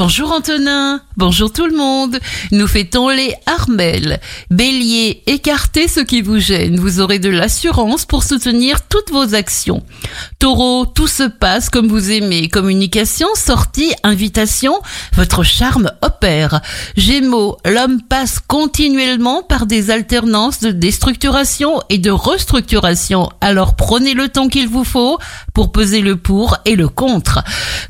Bonjour Antonin, bonjour tout le monde. Nous fêtons les Armelles. Bélier, écartez ce qui vous gêne. Vous aurez de l'assurance pour soutenir toutes vos actions. Taureau, tout se passe comme vous aimez. Communication, sortie, invitation, votre charme opère. Gémeaux, l'homme passe continuellement par des alternances de déstructuration et de restructuration. Alors prenez le temps qu'il vous faut pour peser le pour et le contre.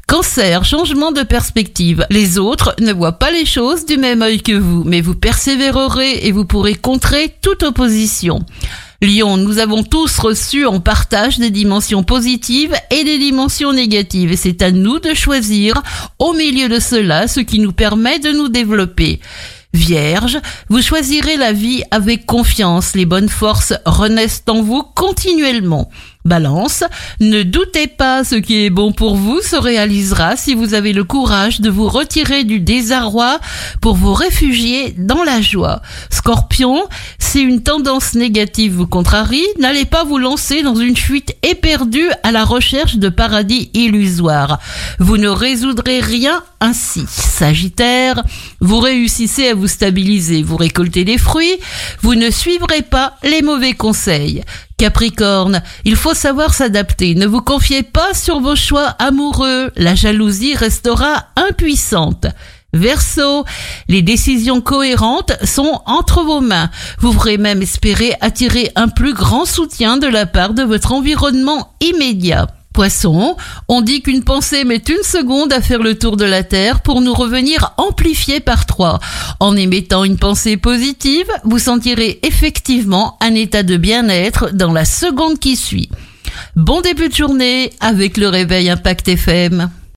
Cancer, changement de perspective. Les autres ne voient pas les choses du même œil que vous, mais vous persévérerez et vous pourrez contrer toute opposition. Lyon, nous avons tous reçu en partage des dimensions positives et des dimensions négatives et c'est à nous de choisir au milieu de cela ce qui nous permet de nous développer. Vierge, vous choisirez la vie avec confiance, les bonnes forces renaissent en vous continuellement. Balance, ne doutez pas, ce qui est bon pour vous se réalisera si vous avez le courage de vous retirer du désarroi pour vous réfugier dans la joie. Scorpion, si une tendance négative vous contrarie, n'allez pas vous lancer dans une fuite éperdue à la recherche de paradis illusoires. Vous ne résoudrez rien ainsi. Sagittaire, vous réussissez à vous stabiliser, vous récoltez des fruits, vous ne suivrez pas les mauvais conseils. Capricorne, il faut savoir s'adapter. Ne vous confiez pas sur vos choix amoureux. La jalousie restera impuissante. Verseau, les décisions cohérentes sont entre vos mains. Vous pourrez même espérer attirer un plus grand soutien de la part de votre environnement immédiat. Poisson, on dit qu'une pensée met une seconde à faire le tour de la Terre pour nous revenir amplifiée par trois. En émettant une pensée positive, vous sentirez effectivement un état de bien-être dans la seconde qui suit. Bon début de journée avec le réveil Impact FM.